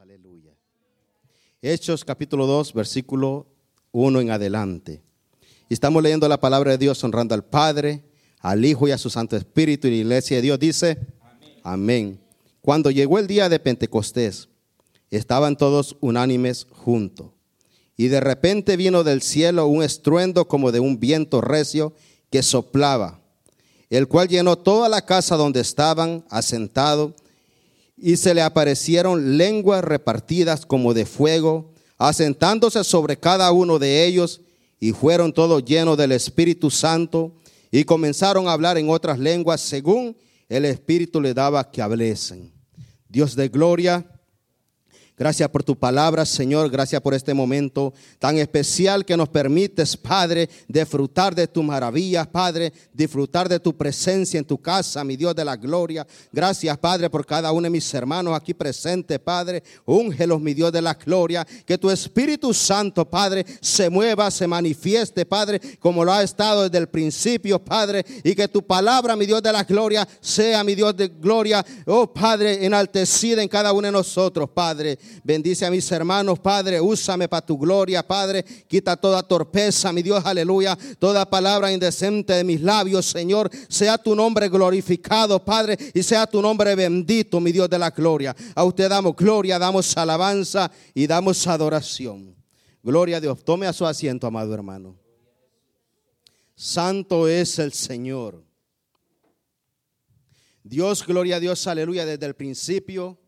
Aleluya. Hechos capítulo 2, versículo 1 en adelante. Estamos leyendo la palabra de Dios honrando al Padre, al Hijo y a su Santo Espíritu. Y la iglesia de Dios dice, amén. amén. Cuando llegó el día de Pentecostés, estaban todos unánimes juntos. Y de repente vino del cielo un estruendo como de un viento recio que soplaba, el cual llenó toda la casa donde estaban asentados y se le aparecieron lenguas repartidas como de fuego, asentándose sobre cada uno de ellos, y fueron todos llenos del Espíritu Santo, y comenzaron a hablar en otras lenguas según el Espíritu le daba que hablesen. Dios de gloria, Gracias por tu palabra, Señor. Gracias por este momento tan especial que nos permites, Padre, disfrutar de tus maravillas, Padre, disfrutar de tu presencia en tu casa, mi Dios de la gloria. Gracias, Padre, por cada uno de mis hermanos aquí presentes, Padre. Úngelos, mi Dios de la gloria. Que tu Espíritu Santo, Padre, se mueva, se manifieste, Padre, como lo ha estado desde el principio, Padre. Y que tu palabra, mi Dios de la gloria, sea, mi Dios de gloria, oh Padre, enaltecida en cada uno de nosotros, Padre. Bendice a mis hermanos, Padre. Úsame para tu gloria, Padre. Quita toda torpeza, mi Dios, aleluya. Toda palabra indecente de mis labios, Señor. Sea tu nombre glorificado, Padre. Y sea tu nombre bendito, mi Dios de la gloria. A usted damos gloria, damos alabanza y damos adoración. Gloria a Dios. Tome a su asiento, amado hermano. Santo es el Señor. Dios, gloria a Dios, aleluya, desde el principio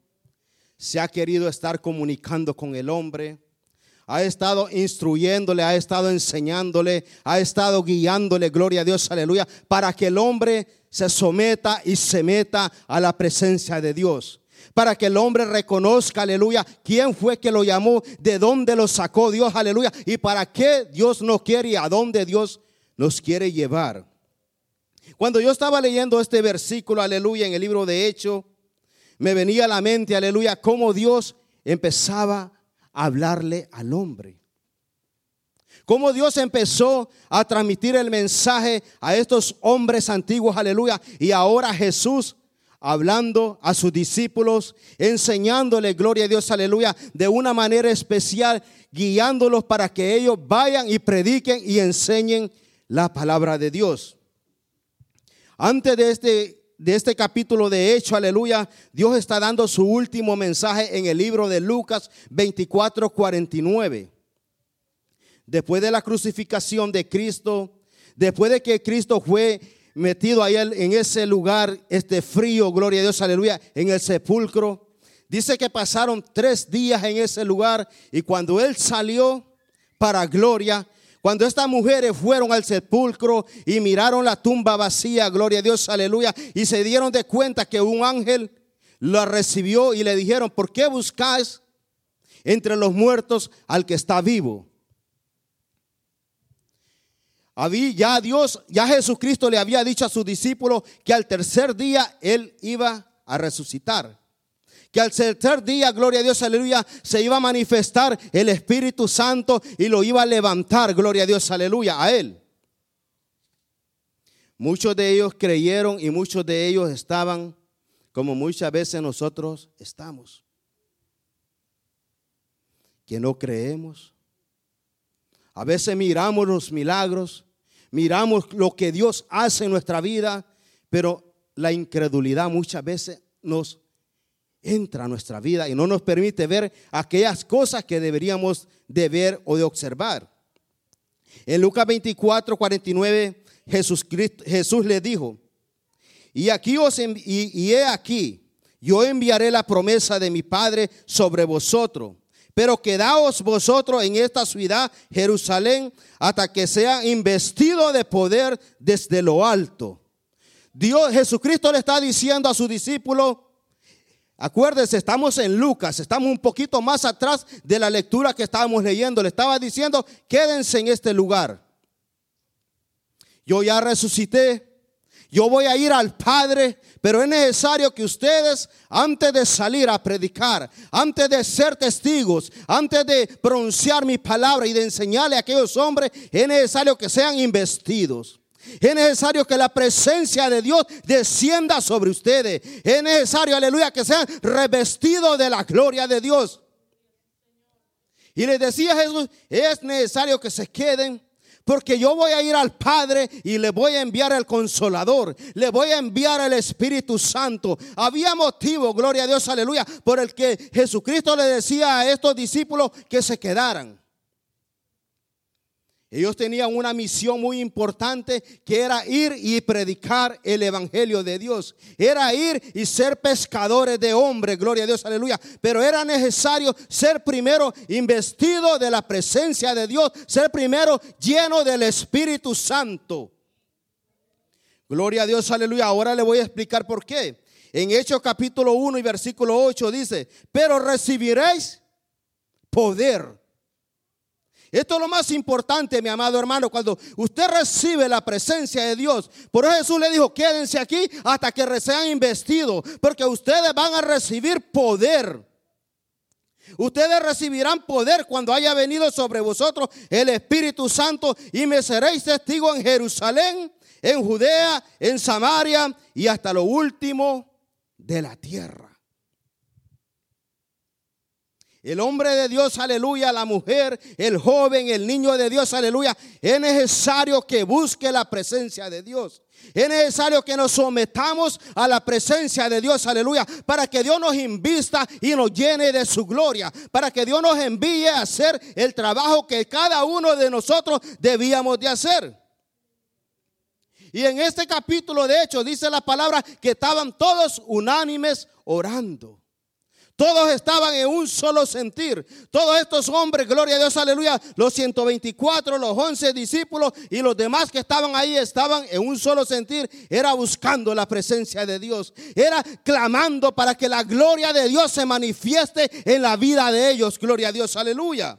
se ha querido estar comunicando con el hombre, ha estado instruyéndole, ha estado enseñándole, ha estado guiándole, gloria a Dios, aleluya, para que el hombre se someta y se meta a la presencia de Dios. Para que el hombre reconozca, aleluya, quién fue que lo llamó, de dónde lo sacó Dios, aleluya, y para qué Dios nos quiere y a dónde Dios nos quiere llevar. Cuando yo estaba leyendo este versículo, aleluya, en el libro de Hechos, me venía a la mente, aleluya, cómo Dios empezaba a hablarle al hombre. Cómo Dios empezó a transmitir el mensaje a estos hombres antiguos, aleluya. Y ahora Jesús hablando a sus discípulos, enseñándole, gloria a Dios, aleluya, de una manera especial, guiándolos para que ellos vayan y prediquen y enseñen la palabra de Dios. Antes de este de este capítulo de Hecho, aleluya, Dios está dando su último mensaje en el libro de Lucas 24, 49. Después de la crucificación de Cristo, después de que Cristo fue metido ahí en ese lugar, este frío, gloria a Dios, aleluya, en el sepulcro. Dice que pasaron tres días en ese lugar y cuando Él salió para gloria, cuando estas mujeres fueron al sepulcro y miraron la tumba vacía, gloria a Dios, aleluya, y se dieron de cuenta que un ángel la recibió y le dijeron, ¿por qué buscáis entre los muertos al que está vivo? Ya Dios, ya Jesucristo le había dicho a sus discípulos que al tercer día él iba a resucitar que al tercer día, gloria a Dios, aleluya, se iba a manifestar el Espíritu Santo y lo iba a levantar, gloria a Dios, aleluya, a él. Muchos de ellos creyeron y muchos de ellos estaban como muchas veces nosotros estamos. Que no creemos. A veces miramos los milagros, miramos lo que Dios hace en nuestra vida, pero la incredulidad muchas veces nos entra a nuestra vida y no nos permite ver aquellas cosas que deberíamos de ver o de observar. En Lucas 24, 49, Jesús, Jesús le dijo, y aquí os y he aquí, yo enviaré la promesa de mi Padre sobre vosotros. Pero quedaos vosotros en esta ciudad, Jerusalén, hasta que sea investido de poder desde lo alto. Dios, Jesucristo le está diciendo a sus discípulos, Acuérdense, estamos en Lucas, estamos un poquito más atrás de la lectura que estábamos leyendo. Le estaba diciendo, quédense en este lugar. Yo ya resucité, yo voy a ir al Padre, pero es necesario que ustedes, antes de salir a predicar, antes de ser testigos, antes de pronunciar mi palabra y de enseñarle a aquellos hombres, es necesario que sean investidos. Es necesario que la presencia de Dios descienda sobre ustedes. Es necesario, aleluya, que sean revestidos de la gloria de Dios. Y les decía Jesús, es necesario que se queden porque yo voy a ir al Padre y le voy a enviar el consolador. Le voy a enviar el Espíritu Santo. Había motivo, gloria a Dios, aleluya, por el que Jesucristo le decía a estos discípulos que se quedaran. Ellos tenían una misión muy importante que era ir y predicar el Evangelio de Dios. Era ir y ser pescadores de hombres, gloria a Dios, aleluya. Pero era necesario ser primero investido de la presencia de Dios, ser primero lleno del Espíritu Santo. Gloria a Dios, aleluya. Ahora le voy a explicar por qué. En Hechos capítulo 1 y versículo 8 dice, pero recibiréis poder esto es lo más importante, mi amado hermano, cuando usted recibe la presencia de Dios. Por eso Jesús le dijo, quédense aquí hasta que sean investidos, porque ustedes van a recibir poder. Ustedes recibirán poder cuando haya venido sobre vosotros el Espíritu Santo y me seréis testigo en Jerusalén, en Judea, en Samaria y hasta lo último de la tierra. El hombre de Dios, aleluya, la mujer, el joven, el niño de Dios, aleluya. Es necesario que busque la presencia de Dios. Es necesario que nos sometamos a la presencia de Dios, aleluya, para que Dios nos invista y nos llene de su gloria, para que Dios nos envíe a hacer el trabajo que cada uno de nosotros debíamos de hacer. Y en este capítulo, de hecho, dice la palabra que estaban todos unánimes orando. Todos estaban en un solo sentir. Todos estos hombres, gloria a Dios, aleluya, los 124, los 11 discípulos y los demás que estaban ahí estaban en un solo sentir. Era buscando la presencia de Dios. Era clamando para que la gloria de Dios se manifieste en la vida de ellos. Gloria a Dios, aleluya.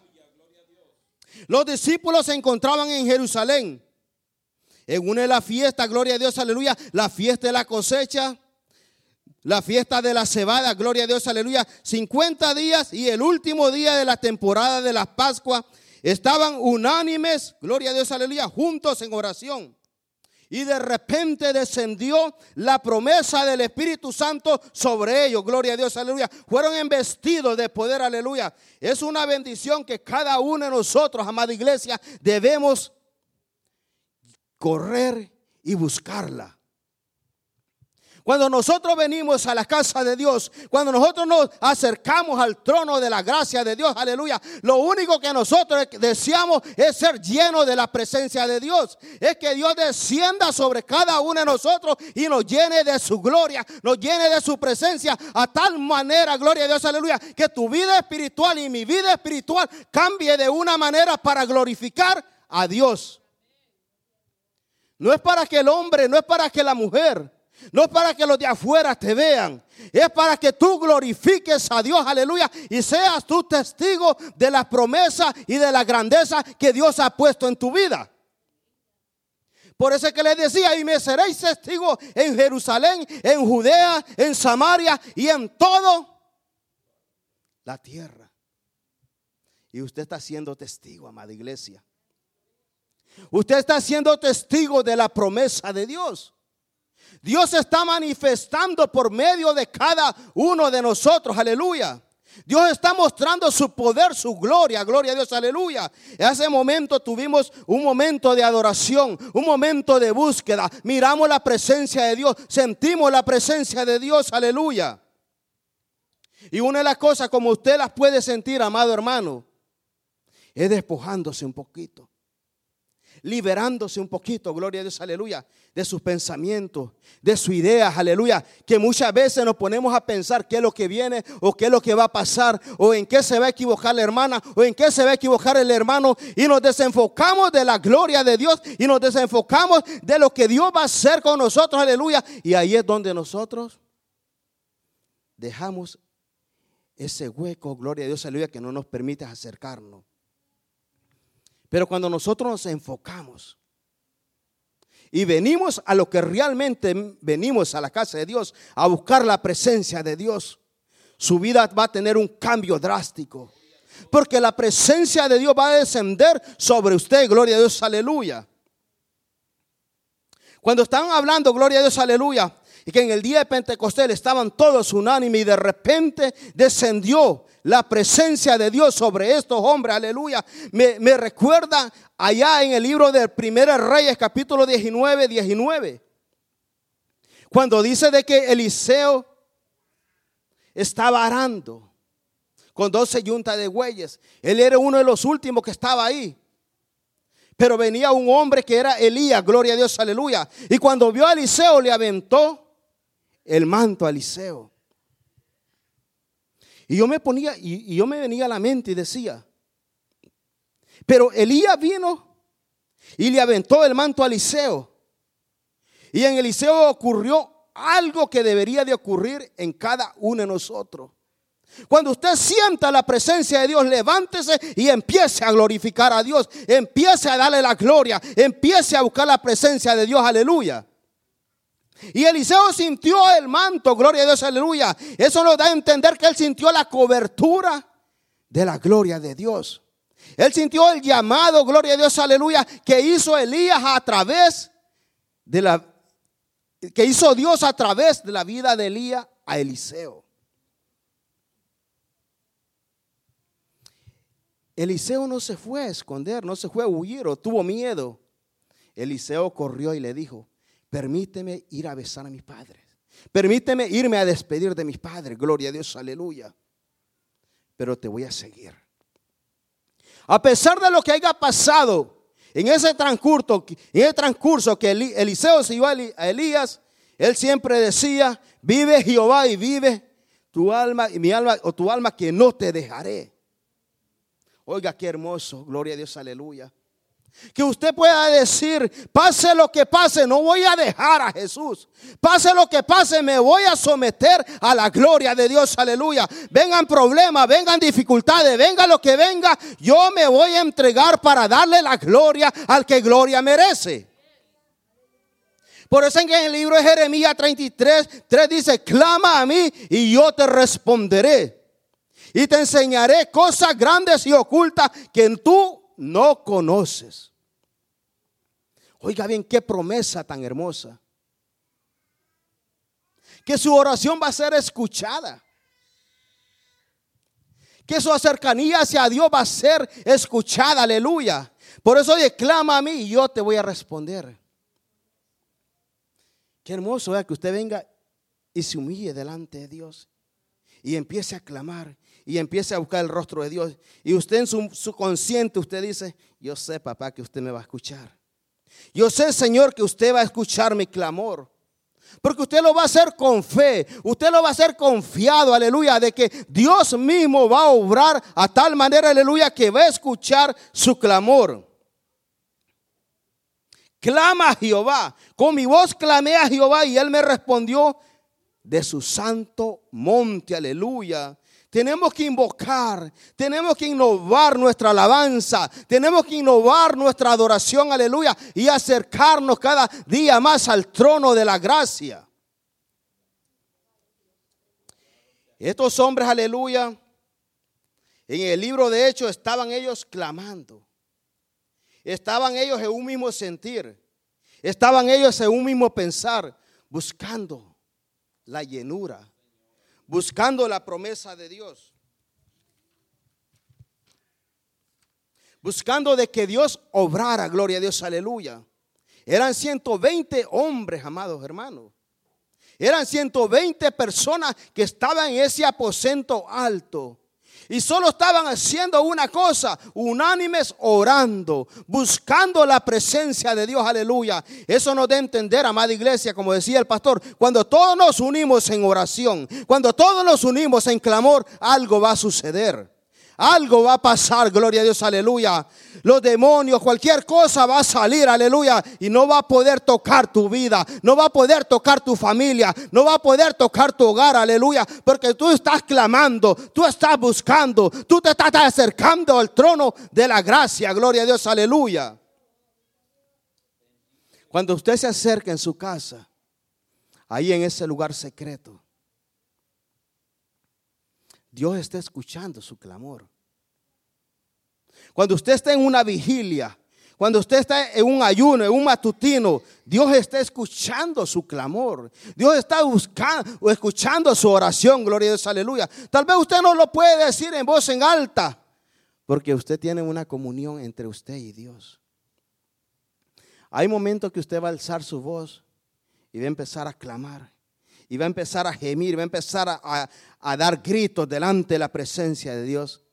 Los discípulos se encontraban en Jerusalén. En una de las fiestas, gloria a Dios, aleluya, la fiesta de la cosecha la fiesta de la cebada, gloria a Dios, aleluya, 50 días y el último día de la temporada de la Pascua, estaban unánimes, gloria a Dios, aleluya, juntos en oración. Y de repente descendió la promesa del Espíritu Santo sobre ellos. Gloria a Dios, aleluya. Fueron investidos de poder, aleluya. Es una bendición que cada uno de nosotros, amada iglesia, debemos correr y buscarla. Cuando nosotros venimos a la casa de Dios, cuando nosotros nos acercamos al trono de la gracia de Dios, aleluya, lo único que nosotros deseamos es ser llenos de la presencia de Dios. Es que Dios descienda sobre cada uno de nosotros y nos llene de su gloria, nos llene de su presencia a tal manera, gloria a Dios, aleluya, que tu vida espiritual y mi vida espiritual cambie de una manera para glorificar a Dios. No es para que el hombre, no es para que la mujer, no para que los de afuera te vean. Es para que tú glorifiques a Dios, aleluya, y seas tú testigo de la promesa y de la grandeza que Dios ha puesto en tu vida. Por eso es que les decía, y me seréis testigo en Jerusalén, en Judea, en Samaria y en todo la tierra. Y usted está siendo testigo, amada iglesia. Usted está siendo testigo de la promesa de Dios. Dios está manifestando por medio de cada uno de nosotros, aleluya. Dios está mostrando su poder, su gloria, gloria a Dios, aleluya. En ese momento tuvimos un momento de adoración, un momento de búsqueda. Miramos la presencia de Dios, sentimos la presencia de Dios, aleluya. Y una de las cosas como usted las puede sentir, amado hermano, es despojándose un poquito liberándose un poquito, gloria a Dios, aleluya, de sus pensamientos, de sus ideas, aleluya, que muchas veces nos ponemos a pensar qué es lo que viene o qué es lo que va a pasar o en qué se va a equivocar la hermana o en qué se va a equivocar el hermano y nos desenfocamos de la gloria de Dios y nos desenfocamos de lo que Dios va a hacer con nosotros, aleluya, y ahí es donde nosotros dejamos ese hueco, gloria a Dios, aleluya, que no nos permite acercarnos. Pero cuando nosotros nos enfocamos y venimos a lo que realmente venimos a la casa de Dios, a buscar la presencia de Dios, su vida va a tener un cambio drástico. Porque la presencia de Dios va a descender sobre usted, gloria a Dios, aleluya. Cuando estaban hablando, gloria a Dios, aleluya, y que en el día de Pentecostés estaban todos unánimes y de repente descendió la presencia de Dios sobre estos hombres, aleluya. Me, recuerda allá en el libro del Primer Reyes, capítulo 19, 19, cuando dice de que Eliseo estaba arando con 12 yuntas de bueyes. Él era uno de los últimos que estaba ahí. Pero venía un hombre que era Elías, gloria a Dios, aleluya. Y cuando vio a Eliseo, le aventó el manto a Eliseo. Y yo me ponía, y, yo me venía a la mente y decía, pero Elías vino y le aventó el manto a Eliseo. Y en Eliseo ocurrió algo que debería de ocurrir en cada uno de nosotros. Cuando usted sienta la presencia de Dios, levántese y empiece a glorificar a Dios. Empiece a darle la gloria. Empiece a buscar la presencia de Dios. Aleluya. Y Eliseo sintió el manto, gloria a Dios, aleluya. Eso nos da a entender que él sintió la cobertura de la gloria de Dios. Él sintió el llamado, gloria a Dios, aleluya, que hizo Elías a través de la que hizo Dios a través de la vida de Elías a Eliseo. Eliseo no se fue a esconder, no se fue a huir o tuvo miedo. Eliseo corrió y le dijo, permíteme ir a besar a mis padres. Permíteme irme a despedir de mis padres. Gloria a Dios, aleluya. Pero te voy a seguir. A pesar de lo que haya pasado en ese transcurso, en el transcurso que Eliseo se iba a Elías, él siempre decía, vive Jehová y vive tu alma y mi alma o tu alma que no te dejaré. Oiga, qué hermoso, gloria a Dios, aleluya. Que usted pueda decir, pase lo que pase, no voy a dejar a Jesús. Pase lo que pase, me voy a someter a la gloria de Dios, aleluya. Vengan problemas, vengan dificultades, venga lo que venga, yo me voy a entregar para darle la gloria al que gloria merece. Por eso en el libro de Jeremías 33, 3 dice, clama a mí y yo te responderé y te enseñaré cosas grandes y ocultas que tú no conoces. Oiga bien, qué promesa tan hermosa. Que su oración va a ser escuchada. Que su cercanía hacia Dios va a ser escuchada, aleluya. Por eso oye, clama a mí y yo te voy a responder. Qué hermoso es que usted venga y se humille delante de Dios y empiece a clamar y empiece a buscar el rostro de Dios. Y usted en su, consciente, usted dice, yo sé, papá, que usted me va a escuchar. Yo sé, Señor, que usted va a escuchar mi clamor. Porque usted lo va a hacer con fe. Usted lo va a hacer confiado, aleluya, de que Dios mismo va a obrar a tal manera, aleluya, que va a escuchar su clamor. Clama a Jehová. Con mi voz clamé a Jehová y él me respondió de su santo monte, aleluya. Tenemos que invocar, tenemos que innovar nuestra alabanza, tenemos que innovar nuestra adoración, aleluya, y acercarnos cada día más al trono de la gracia. Estos hombres, aleluya, en el libro de Hechos estaban ellos clamando, estaban ellos en un mismo sentir, estaban ellos en un mismo pensar, buscando la llenura buscando la promesa de Dios. Buscando de que Dios obrara, gloria a Dios, aleluya. Eran 120 hombres, amados hermanos. Eran 120 personas que estaban en ese aposento alto. Y solo estaban haciendo una cosa, unánimes orando, buscando la presencia de Dios, aleluya. Eso nos da a entender, amada iglesia, como decía el pastor, cuando todos nos unimos en oración, cuando todos nos unimos en clamor, algo va a suceder. Algo va a pasar, gloria a Dios, aleluya. Los demonios, cualquier cosa va a salir, aleluya. Y no va a poder tocar tu vida, no va a poder tocar tu familia, no va a poder tocar tu hogar, aleluya. Porque tú estás clamando, tú estás buscando, tú te estás acercando al trono de la gracia, gloria a Dios, aleluya. Cuando usted se acerca en su casa, ahí en ese lugar secreto, Dios está escuchando su clamor. Cuando usted está en una vigilia, Cuando usted está en un ayuno, en un matutino, Dios está escuchando su clamor. Dios está buscando o escuchando su oración. Gloria a Dios, aleluya. Tal vez usted no lo puede decir en voz en alta, porque usted tiene una comunión entre usted y Dios. Hay momentos que usted va a alzar su voz y va a empezar a clamar. Y va a empezar a gemir, va a empezar a, a dar gritos delante de la presencia de Dios.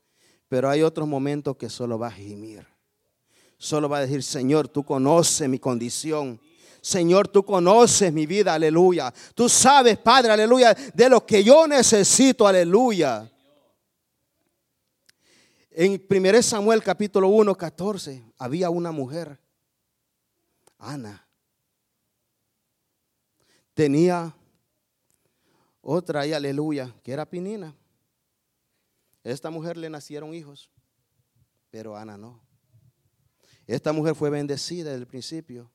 Pero hay otros momentos que solo va a gemir solo va a decir, Señor, tú conoces mi condición. Señor, tú conoces mi vida, aleluya. Tú sabes, Padre, aleluya, de lo que yo necesito, aleluya. En 1 Samuel capítulo 1, 14, había una mujer, Ana. Tenía otra ahí, aleluya, que era Pinina. Esta mujer le nacieron hijos, pero Ana no. Esta mujer fue bendecida desde el principio,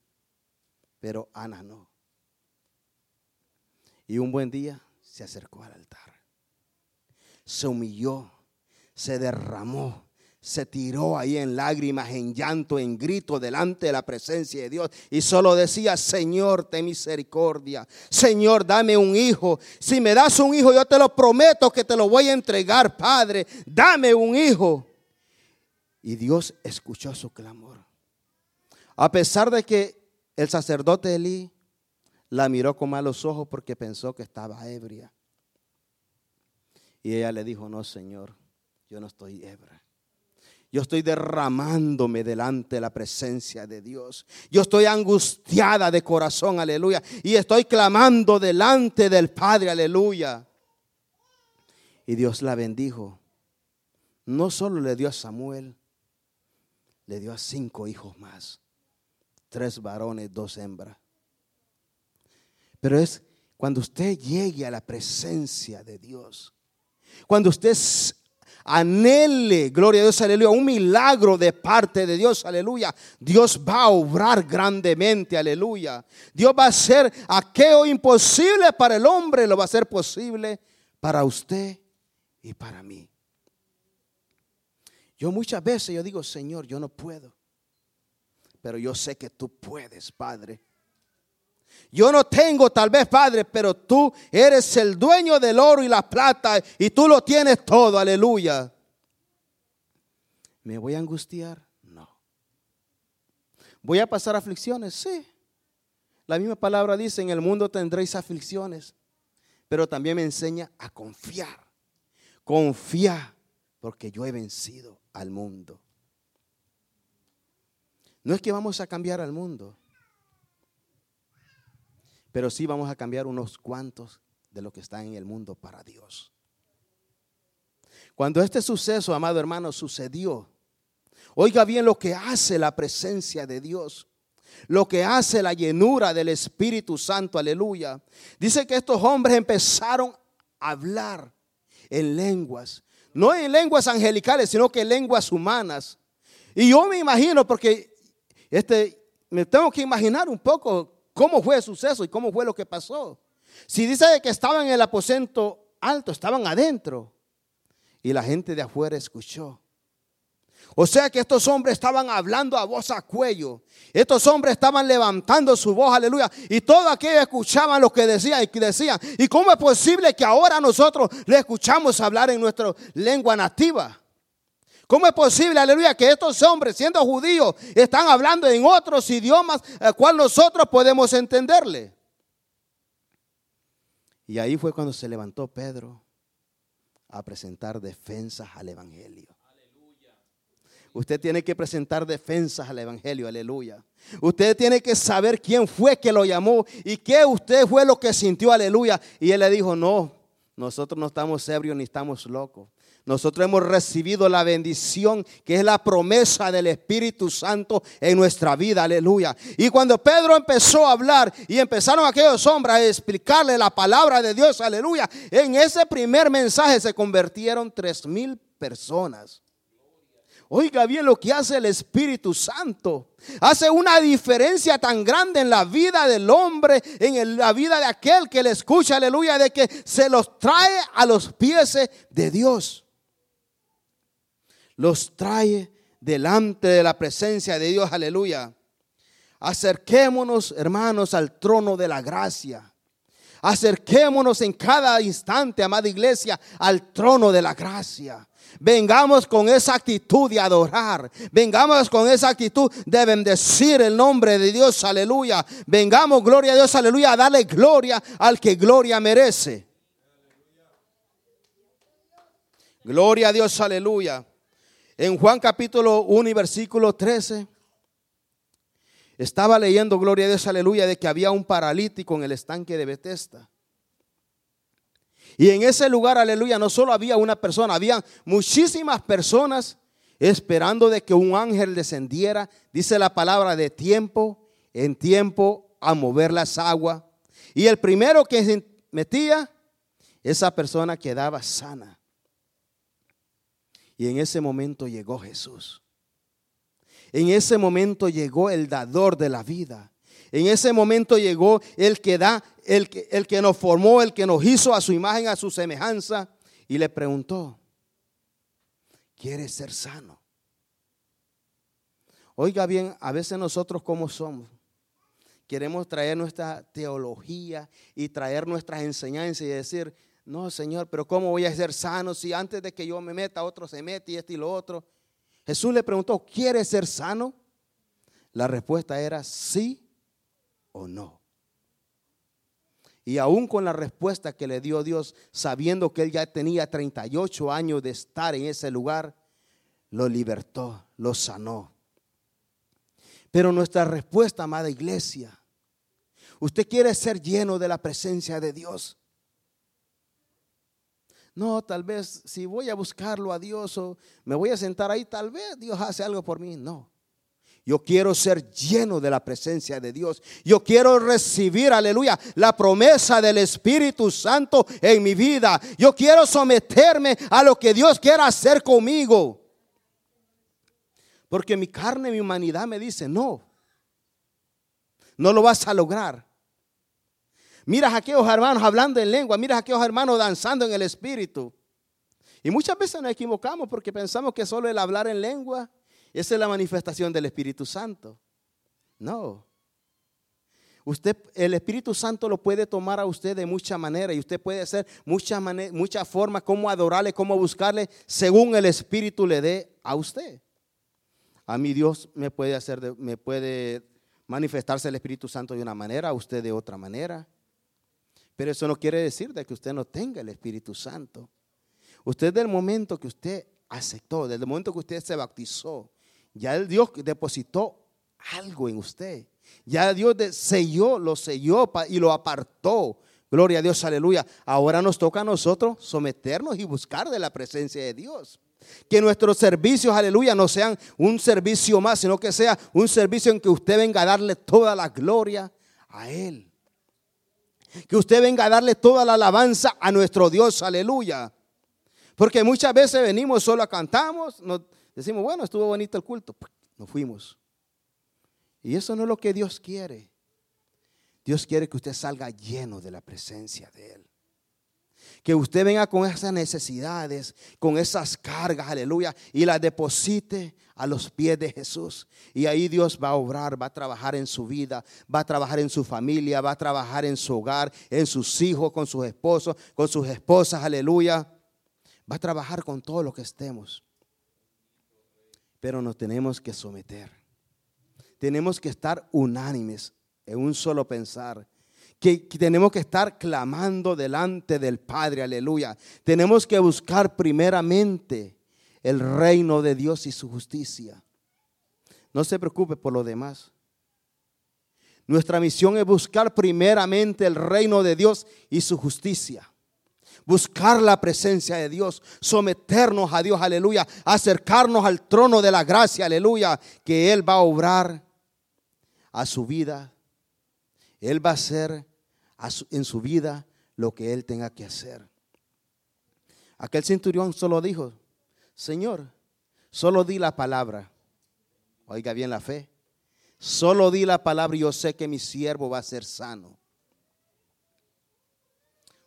pero Ana no. Y un buen día se acercó al altar. Se humilló, se derramó, se tiró ahí en lágrimas, en llanto, en grito delante de la presencia de Dios. Y solo decía, Señor, ten misericordia. Señor, dame un hijo. Si me das un hijo, yo te lo prometo que te lo voy a entregar, Padre. Dame un hijo. Y Dios escuchó su clamor. A pesar de que el sacerdote Elí la miró con malos ojos porque pensó que estaba ebria. Y ella le dijo, no, Señor, yo no estoy ebria. Yo estoy derramándome delante de la presencia de Dios. Yo estoy angustiada de corazón, aleluya. Y estoy clamando delante del Padre, aleluya. Y Dios la bendijo. No solo le dio a Samuel, le dio a cinco hijos más. Tres varones, dos hembras. Pero es cuando usted llegue a la presencia de Dios. Cuando usted anhele, gloria a Dios, aleluya, un milagro de parte de Dios, aleluya. Dios va a obrar grandemente, aleluya. Dios va a hacer aquello imposible para el hombre, lo va a hacer posible para usted y para mí. Yo muchas veces yo digo, Señor, yo no puedo. Pero yo sé que tú puedes, Padre. Yo no tengo tal vez, Padre, pero tú eres el dueño del oro y la plata y tú lo tienes todo, aleluya. ¿Me voy a angustiar? No. ¿Voy a pasar aflicciones? Sí. La misma palabra dice, en el mundo tendréis aflicciones, pero también me enseña a confiar. Confía, porque yo he vencido al mundo. No es que vamos a cambiar al mundo, pero sí vamos a cambiar unos cuantos de lo que está en el mundo para Dios. Cuando este suceso, amado hermano, sucedió, oiga bien lo que hace la presencia de Dios, lo que hace la llenura del Espíritu Santo, aleluya. Dice que estos hombres empezaron a hablar en lenguas, no en lenguas angelicales, sino que en lenguas humanas. Y yo me imagino, porque este, me tengo que imaginar un poco cómo fue el suceso y cómo fue lo que pasó. Si dice que estaban en el aposento alto, estaban adentro y la gente de afuera escuchó. O sea que estos hombres estaban hablando a voz a cuello. Estos hombres estaban levantando su voz, aleluya. Y todo aquello escuchaban lo que decían y que decían. ¿Y cómo es posible que ahora nosotros le escuchamos hablar en nuestra lengua nativa? ¿Cómo es posible, aleluya, que estos hombres, siendo judíos, están hablando en otros idiomas, al cual nosotros podemos entenderle? Y ahí fue cuando se levantó Pedro a presentar defensas al Evangelio. Usted tiene que presentar defensas al Evangelio, aleluya. Usted tiene que saber quién fue que lo llamó y qué usted fue lo que sintió, aleluya. Y él le dijo, no, nosotros no estamos ebrios ni estamos locos. Nosotros hemos recibido la bendición que es la promesa del Espíritu Santo en nuestra vida, aleluya. Y cuando Pedro empezó a hablar y empezaron aquellos hombres a explicarle la palabra de Dios, aleluya, en ese primer mensaje se convirtieron tres mil personas. Oiga bien lo que hace el Espíritu Santo. Hace una diferencia tan grande en la vida del hombre, en la vida de aquel que le escucha, aleluya, de que se los trae a los pies de Dios los trae delante de la presencia de Dios, aleluya. Acerquémonos, hermanos, al trono de la gracia. Acerquémonos en cada instante, amada iglesia, al trono de la gracia. Vengamos con esa actitud de adorar. Vengamos con esa actitud de bendecir el nombre de Dios. Aleluya. Vengamos, gloria a Dios, aleluya, a darle gloria al que gloria merece. Gloria a Dios, aleluya. En Juan capítulo 1 y versículo 13. Estaba leyendo, gloria a Dios, aleluya, de que había un paralítico en el estanque de Bethesda. Y en ese lugar, aleluya, no solo había una persona, había muchísimas personas esperando de que un ángel descendiera, dice la palabra, de tiempo en tiempo a mover las aguas. Y el primero que se metía, esa persona quedaba sana. Y en ese momento llegó Jesús. En ese momento llegó el dador de la vida. En ese momento llegó el que da, el que, el que nos formó, el que nos hizo a su imagen, a su semejanza. Y le preguntó, ¿quieres ser sano? Oiga bien, a veces nosotros como somos, queremos traer nuestra teología y traer nuestras enseñanzas y decir, no, Señor, pero ¿cómo voy a ser sano si antes de que yo me meta otro se mete y este y lo otro? Jesús le preguntó, ¿quieres ser sano? La respuesta era sí o no. Y aún con la respuesta que le dio Dios, sabiendo que él ya tenía 38 años de estar en ese lugar, lo libertó, lo sanó. Pero nuestra respuesta, amada iglesia, usted quiere ser lleno de la presencia de Dios. No, tal vez si voy a buscarlo a Dios o me voy a sentar ahí, tal vez Dios hace algo por mí. No. Yo quiero ser lleno de la presencia de Dios. Yo quiero recibir, aleluya, la promesa del Espíritu Santo en mi vida. Yo quiero someterme a lo que Dios quiera hacer conmigo. Porque mi carne, mi humanidad me dice, no, no lo vas a lograr. Mira a aquellos hermanos hablando en lengua, mira a aquellos hermanos danzando en el Espíritu. Y muchas veces nos equivocamos porque pensamos que solo el hablar en lengua esa es la manifestación del Espíritu Santo. No. Usted, el Espíritu Santo lo puede tomar a usted de mucha manera y usted puede hacer muchas mucha formas cómo adorarle, cómo buscarle, según el Espíritu le dé a usted. A mí Dios me puede hacer, me puede manifestarse el Espíritu Santo de una manera, a usted de otra manera. Pero eso no quiere decir de que usted no tenga el Espíritu Santo. Usted del momento que usted aceptó, desde el momento que usted se bautizó, ya el Dios depositó algo en usted. Ya Dios selló, lo selló y lo apartó. Gloria a Dios, aleluya. Ahora nos toca a nosotros someternos y buscar de la presencia de Dios. Que nuestros servicios, aleluya, no sean un servicio más, sino que sea un servicio en que usted venga a darle toda la gloria a Él. Que usted venga a darle toda la alabanza a nuestro Dios, aleluya. Porque muchas veces venimos solo a cantamos, nos decimos, bueno, estuvo bonito el culto, nos fuimos. Y eso no es lo que Dios quiere. Dios quiere que usted salga lleno de la presencia de Él. Que usted venga con esas necesidades, con esas cargas, aleluya, y las deposite a los pies de Jesús. Y ahí Dios va a obrar, va a trabajar en su vida, va a trabajar en su familia, va a trabajar en su hogar, en sus hijos, con sus esposos, con sus esposas, aleluya. Va a trabajar con todo lo que estemos pero nos tenemos que someter. Tenemos que estar unánimes en un solo pensar. Que, tenemos que estar clamando delante del Padre, aleluya. Tenemos que buscar primeramente el reino de Dios y su justicia. No se preocupe por lo demás. Nuestra misión es buscar primeramente el reino de Dios y su justicia buscar la presencia de Dios, someternos a Dios, aleluya, acercarnos al trono de la gracia, aleluya, que Él va a obrar a su vida. Él va a hacer en su vida lo que Él tenga que hacer. Aquel centurión solo dijo, Señor, solo di la palabra. Oiga bien la fe. Solo di la palabra y yo sé que mi siervo va a ser sano.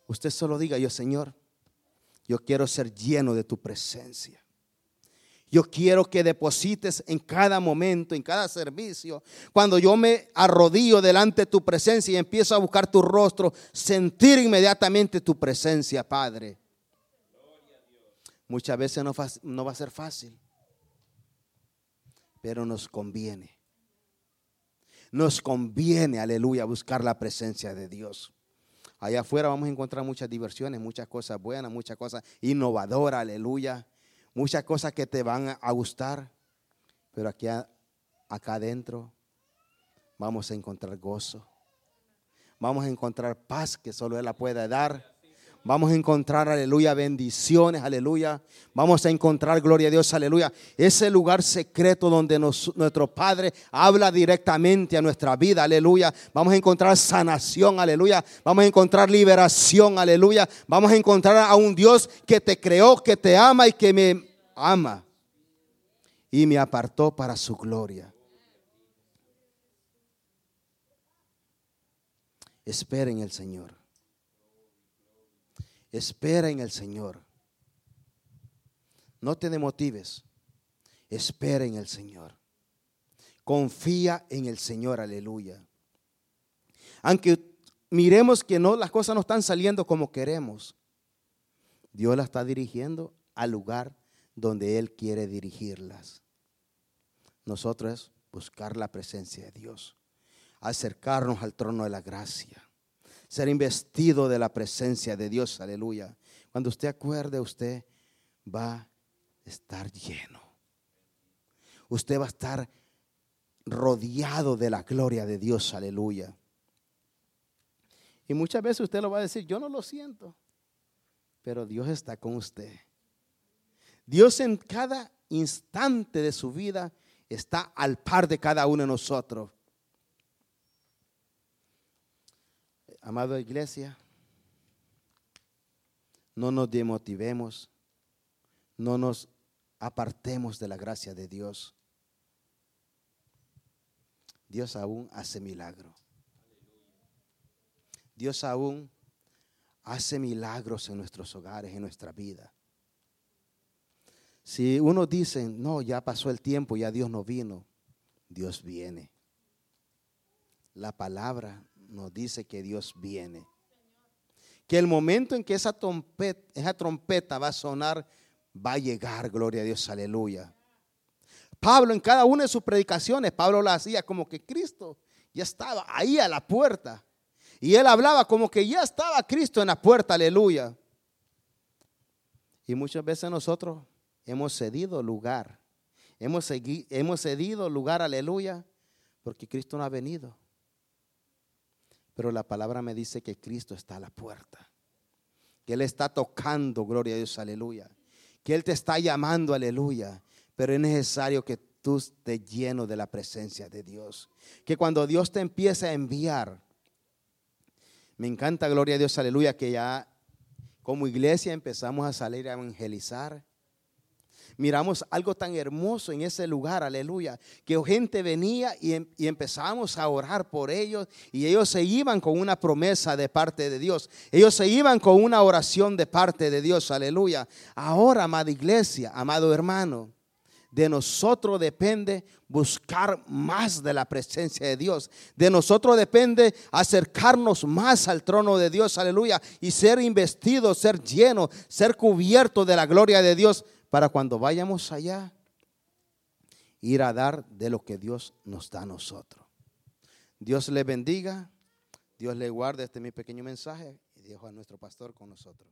Usted solo diga, yo Señor, yo quiero ser lleno de tu presencia. Yo quiero que deposites en cada momento, en cada servicio, cuando yo me arrodillo delante de tu presencia y empiezo a buscar tu rostro, sentir inmediatamente tu presencia, Padre. Muchas veces no, va a ser fácil, pero nos conviene. Nos conviene, aleluya, buscar la presencia de Dios. Allá afuera vamos a encontrar muchas diversiones, muchas cosas buenas, muchas cosas innovadoras, aleluya. Muchas cosas que te van a gustar. Pero aquí, acá adentro, vamos a encontrar gozo. Vamos a encontrar paz que solo Él la puede dar. Vamos a encontrar, aleluya, bendiciones, aleluya. Vamos a encontrar, gloria a Dios, aleluya. Ese lugar secreto donde nuestro Padre habla directamente a nuestra vida, aleluya. Vamos a encontrar sanación, aleluya. Vamos a encontrar liberación, aleluya. Vamos a encontrar a un Dios que te creó, que te ama y que me ama. Y me apartó para su gloria. Esperen el Señor. Espera en el Señor. No te demotives. Espera en el Señor. Confía en el Señor, aleluya. Aunque miremos que no las cosas no están saliendo como queremos, Dios la está dirigiendo al lugar donde Él quiere dirigirlas. Nosotros buscar la presencia de Dios, acercarnos al trono de la gracia ser investido de la presencia de Dios, aleluya. Cuando usted acuerde, usted va a estar lleno. Usted va a estar rodeado de la gloria de Dios, aleluya. Y muchas veces usted lo va a decir, yo no lo siento, pero Dios está con usted. Dios en cada instante de su vida está al par de cada uno de nosotros. Amada iglesia, no nos demotivemos, no nos apartemos de la gracia de Dios. Dios aún hace milagro. Dios aún hace milagros en nuestros hogares, en nuestra vida. Si uno dice, no, ya pasó el tiempo, ya Dios no vino, Dios viene. La palabra nos dice que Dios viene. Que el momento en que esa trompeta, va a sonar, va a llegar, gloria a Dios, aleluya. Pablo en cada una de sus predicaciones, Pablo la hacía como que Cristo ya estaba ahí a la puerta. Y él hablaba como que ya estaba Cristo en la puerta, aleluya. Y muchas veces nosotros hemos cedido lugar. Hemos, hemos cedido lugar, aleluya, porque Cristo no ha venido. Pero la palabra me dice que Cristo está a la puerta. Que Él está tocando, gloria a Dios, aleluya. Que Él te está llamando, aleluya. Pero es necesario que tú estés lleno de la presencia de Dios. Que cuando Dios te empiece a enviar, me encanta, gloria a Dios, aleluya, que ya como iglesia empezamos a salir a evangelizar miramos algo tan hermoso en ese lugar, aleluya, que gente venía y, em, y, empezamos a orar por ellos y ellos se iban con una promesa de parte de Dios, ellos se iban con una oración de parte de Dios, aleluya. Ahora, amada iglesia, amado hermano, de nosotros depende buscar más de la presencia de Dios. De nosotros depende acercarnos más al trono de Dios, aleluya, y ser investido, ser lleno, ser cubierto de la gloria de Dios para cuando vayamos allá, ir a dar de lo que Dios nos da a nosotros. Dios le bendiga, Dios le guarde este mi pequeño mensaje y dejo a nuestro pastor con nosotros.